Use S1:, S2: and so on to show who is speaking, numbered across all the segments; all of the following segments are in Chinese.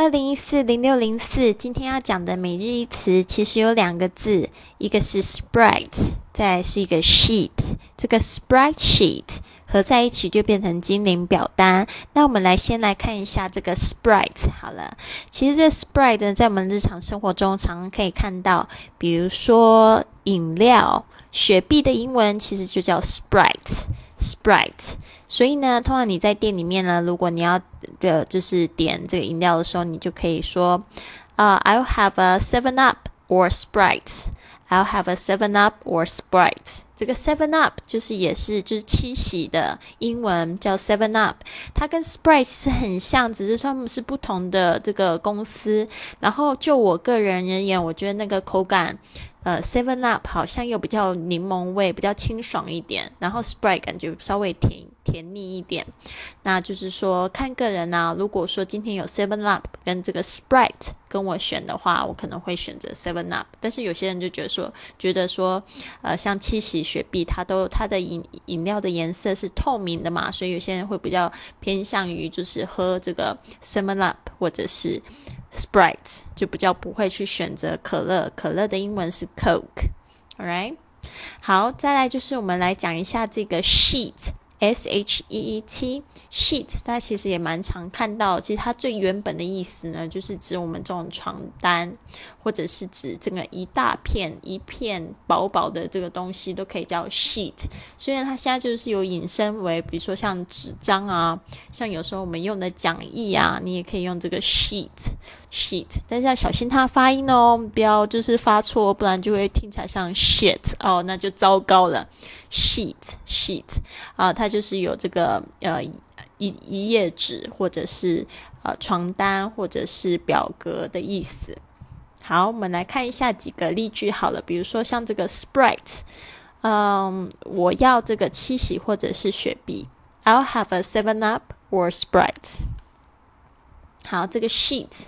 S1: 二零一四零六零四，今天要讲的每日一词其实有两个字，一个是 sprite，再是一个 sheet。这个 sprite sheet 合在一起就变成精灵表单。那我们来先来看一下这个 sprite。好了，其实这 sprite 呢，在我们日常生活中常常可以看到，比如说饮料，雪碧的英文其实就叫 sprite Sprite，。所以呢，通常你在店里面呢，如果你要的就是点这个饮料的时候，你就可以说，啊，I'll have a Seven Up or Sprite。I'll have a Seven Up or Sprite。这个 Seven Up 就是也是就是七喜的英文叫 Seven Up，它跟 Sprite 是很像，只是说他们是不同的这个公司。然后就我个人而言，我觉得那个口感。呃，Seven Up 好像又比较柠檬味，比较清爽一点，然后 Sprite 感觉稍微甜甜腻一点。那就是说看个人啊，如果说今天有 Seven Up 跟这个 Sprite 跟我选的话，我可能会选择 Seven Up。但是有些人就觉得说，觉得说，呃，像七喜雪碧，它都它的饮饮料的颜色是透明的嘛，所以有些人会比较偏向于就是喝这个 Seven Up 或者是。Sprite 就比较不会去选择可乐，可乐的英文是 Coke，All right，好，再来就是我们来讲一下这个 sheet。S H E E T sheet，大家其实也蛮常看到。其实它最原本的意思呢，就是指我们这种床单，或者是指这个一大片一片薄薄的这个东西，都可以叫 sheet。虽然它现在就是有引申为，比如说像纸张啊，像有时候我们用的讲义啊，你也可以用这个 sheet sheet。但是要小心它发音哦，不要就是发错，不然就会听起来像 shit 哦，那就糟糕了。sheet sheet 啊，它就是有这个呃一一页纸或者是呃床单或者是表格的意思。好，我们来看一下几个例句好了，比如说像这个 sprite，嗯，我要这个七喜或者是雪碧，I'll have a Seven Up or Sprite。好，这个 sheet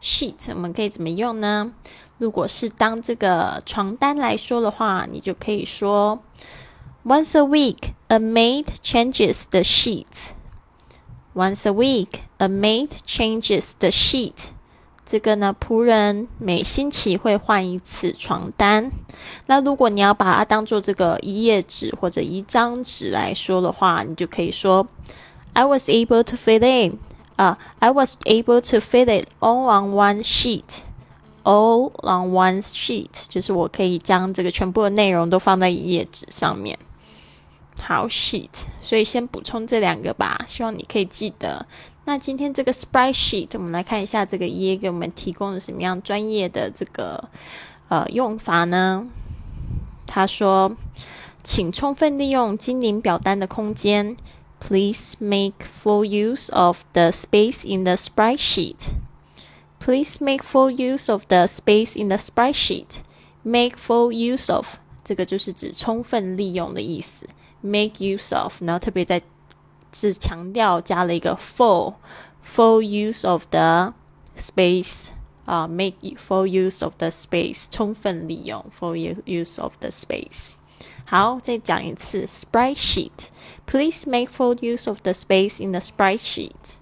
S1: sheet 我们可以怎么用呢？如果是当这个床单来说的话，你就可以说。Once a week, a maid changes the sheets. Once a week, a maid changes the sheet. 这个呢，仆人每星期会换一次床单。那如果你要把它当做这个一页纸或者一张纸来说的话，你就可以说，I was able to fit in. 啊、uh,，I was able to fit it all on one sheet. All on one sheet，就是我可以将这个全部的内容都放在一页纸上面。 好 sheet，所以先补充这两个吧，希望你可以记得。那今天这个 sprite sheet，我们来看一下这个页给我们提供了什么样专业的这个呃用法呢？他说，请充分利用精灵表单的空间。Please make full use of the space in the sprite sheet. Please make full use of the space in the sprite sheet. Make full use of 这个就是指充分利用的意思。make use of，然后特别在是强调加了一个 full full use of the space 啊、uh,，make full use of the space，充分利用 full use of the space。好，再讲一次 sprite sheet。Please make full use of the space in the sprite sheet.